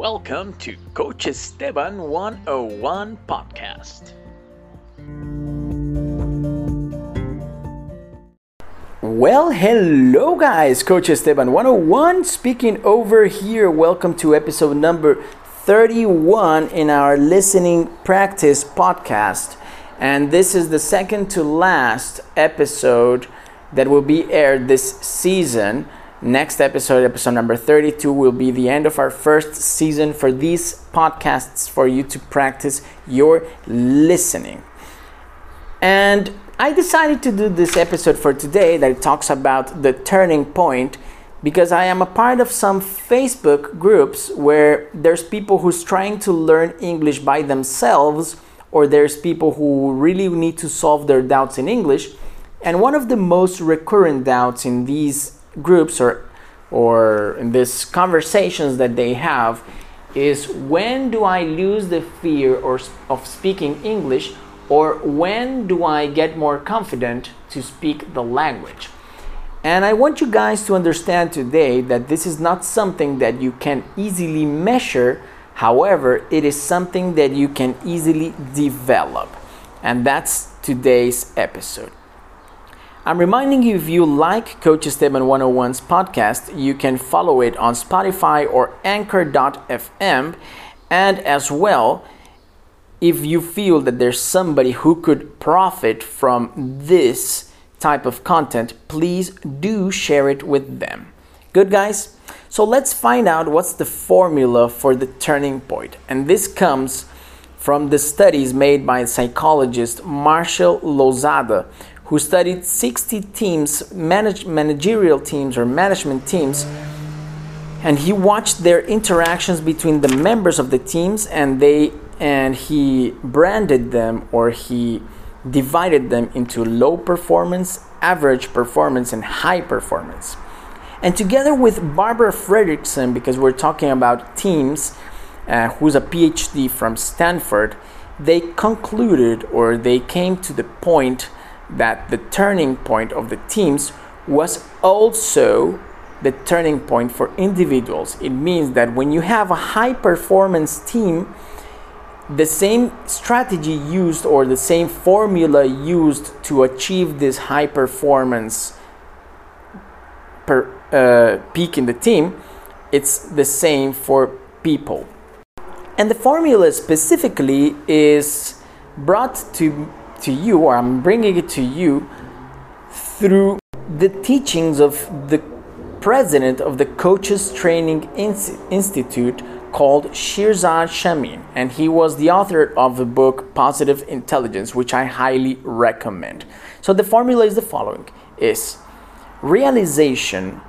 Welcome to Coach Esteban 101 podcast. Well, hello guys, Coach Esteban 101 speaking over here. Welcome to episode number 31 in our listening practice podcast. And this is the second to last episode that will be aired this season. Next episode, episode number 32, will be the end of our first season for these podcasts for you to practice your listening. And I decided to do this episode for today that talks about the turning point because I am a part of some Facebook groups where there's people who's trying to learn English by themselves or there's people who really need to solve their doubts in English. And one of the most recurrent doubts in these groups or or in these conversations that they have is when do I lose the fear or of speaking English or when do I get more confident to speak the language? And I want you guys to understand today that this is not something that you can easily measure. However, it is something that you can easily develop. And that's today's episode. I'm reminding you if you like Coach Esteban 101's podcast, you can follow it on Spotify or anchor.fm. And as well, if you feel that there's somebody who could profit from this type of content, please do share it with them. Good, guys? So let's find out what's the formula for the turning point. And this comes from the studies made by psychologist Marshall Losada, who studied 60 teams, manage, managerial teams or management teams, and he watched their interactions between the members of the teams and they and he branded them or he divided them into low performance, average performance, and high performance. And together with Barbara Fredrickson, because we're talking about teams, uh, who's a PhD from Stanford, they concluded or they came to the point that the turning point of the teams was also the turning point for individuals. It means that when you have a high performance team, the same strategy used or the same formula used to achieve this high performance per uh, peak in the team, it's the same for people. And the formula specifically is brought to to you, or I'm bringing it to you through the teachings of the president of the Coaches Training Institute called Shirzad Chamine, and he was the author of the book Positive Intelligence, which I highly recommend. So the formula is the following: is realization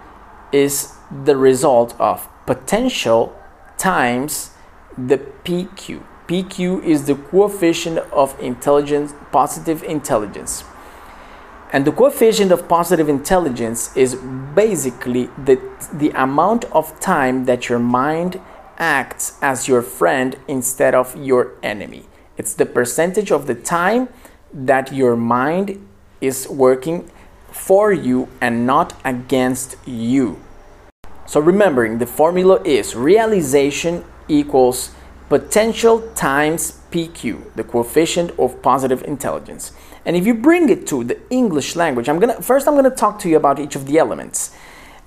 is the result of potential times the PQ. PQ is the coefficient of intelligence, positive intelligence. And the coefficient of positive intelligence is basically the, the amount of time that your mind acts as your friend instead of your enemy. It's the percentage of the time that your mind is working for you and not against you. So remembering the formula is realization equals potential times PQ, the coefficient of positive intelligence. And if you bring it to the English language, I'm gonna first I'm gonna talk to you about each of the elements.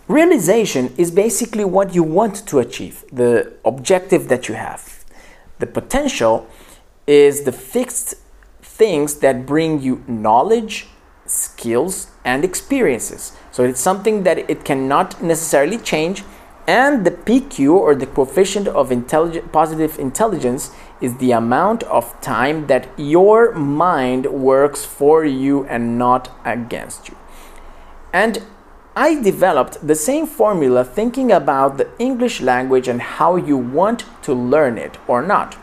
Realization is basically what you want to achieve, the objective that you have. The potential is the fixed things that bring you knowledge, skills, and experiences. So it's something that it cannot necessarily change and the PQ or the coefficient of intelligent, positive intelligence is the amount of time that your mind works for you and not against you. And I developed the same formula thinking about the English language and how you want to learn it or not.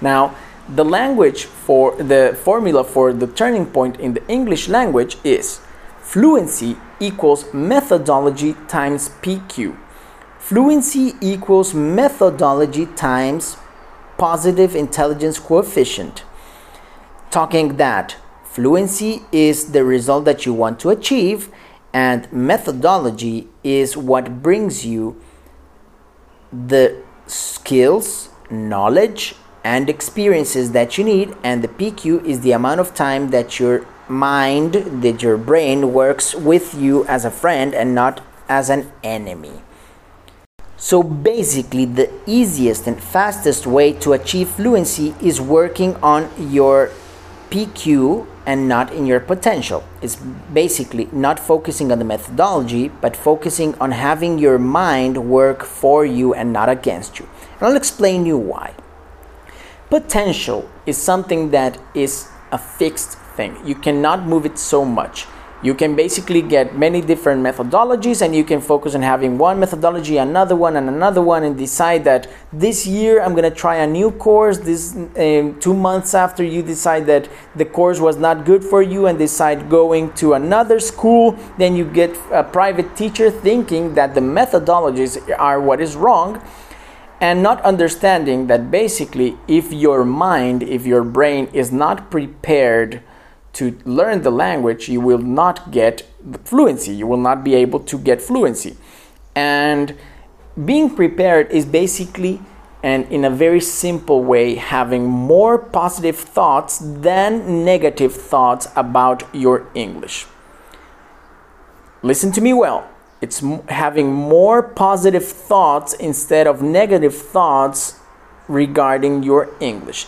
Now, the language for the formula for the turning point in the English language is fluency equals methodology times PQ Fluency equals methodology times positive intelligence coefficient. Talking that fluency is the result that you want to achieve, and methodology is what brings you the skills, knowledge, and experiences that you need, and the PQ is the amount of time that your mind, that your brain works with you as a friend and not as an enemy. So basically, the easiest and fastest way to achieve fluency is working on your PQ and not in your potential. It's basically not focusing on the methodology, but focusing on having your mind work for you and not against you. And I'll explain you why. Potential is something that is a fixed thing. You cannot move it so much you can basically get many different methodologies and you can focus on having one methodology another one and another one and decide that this year i'm going to try a new course this um, two months after you decide that the course was not good for you and decide going to another school then you get a private teacher thinking that the methodologies are what is wrong and not understanding that basically if your mind if your brain is not prepared to learn the language, you will not get fluency. You will not be able to get fluency. And being prepared is basically and in a very simple way having more positive thoughts than negative thoughts about your English. Listen to me well. It's having more positive thoughts instead of negative thoughts regarding your English.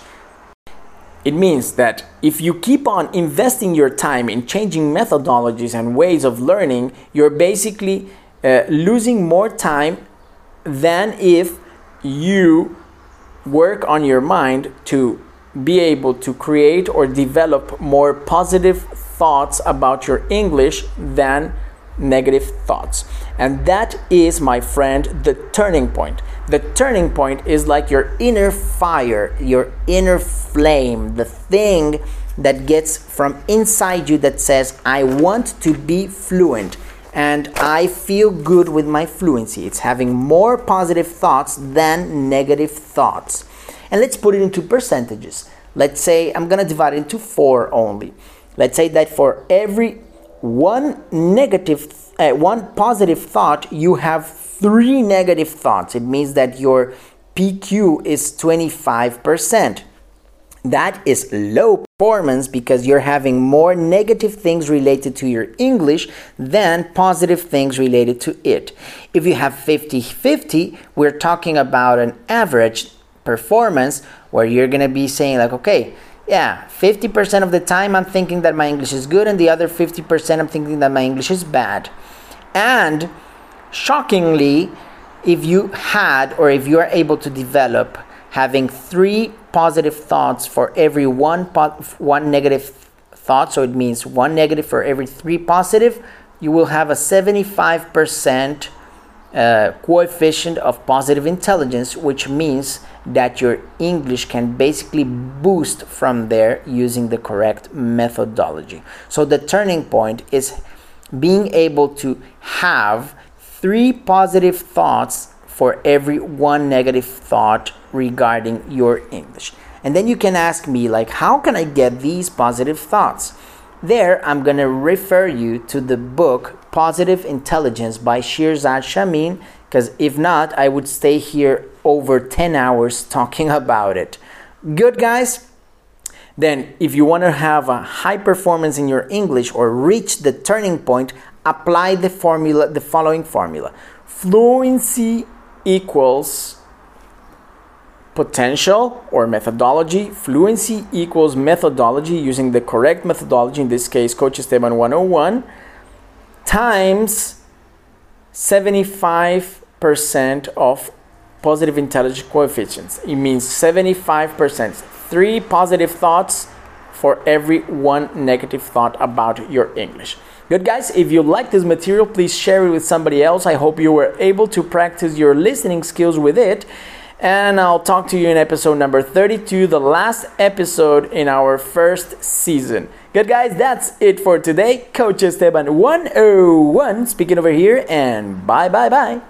It means that if you keep on investing your time in changing methodologies and ways of learning, you're basically uh, losing more time than if you work on your mind to be able to create or develop more positive thoughts about your English than negative thoughts. And that is, my friend, the turning point. The turning point is like your inner fire, your inner flame, the thing that gets from inside you that says, I want to be fluent and I feel good with my fluency. It's having more positive thoughts than negative thoughts. And let's put it into percentages. Let's say I'm gonna divide it into four only. Let's say that for every one negative, uh, one positive thought, you have three negative thoughts. It means that your PQ is 25%. That is low performance because you're having more negative things related to your English than positive things related to it. If you have 50 50, we're talking about an average performance where you're going to be saying, like, okay, yeah, 50% of the time I'm thinking that my English is good, and the other 50% I'm thinking that my English is bad. And shockingly, if you had or if you are able to develop having three positive thoughts for every one, po- one negative thought, so it means one negative for every three positive, you will have a 75% uh, coefficient of positive intelligence, which means that your English can basically boost from there using the correct methodology. So the turning point is being able to have three positive thoughts for every one negative thought regarding your English. And then you can ask me like how can I get these positive thoughts? There I'm going to refer you to the book Positive Intelligence by Shirzad Chamine, because if not I would stay here over 10 hours talking about it. Good, guys? Then, if you want to have a high performance in your English or reach the turning point, apply the formula, the following formula. Fluency equals potential or methodology. Fluency equals methodology using the correct methodology, in this case, Coach Esteban 101, times 75% of positive intelligence coefficients. It means 75%. Three positive thoughts for every one negative thought about your English. Good, guys. If you like this material, please share it with somebody else. I hope you were able to practice your listening skills with it. And I'll talk to you in episode number 32, the last episode in our first season. Good, guys. That's it for today. Coach Esteban 101 speaking over here, and bye, bye, bye.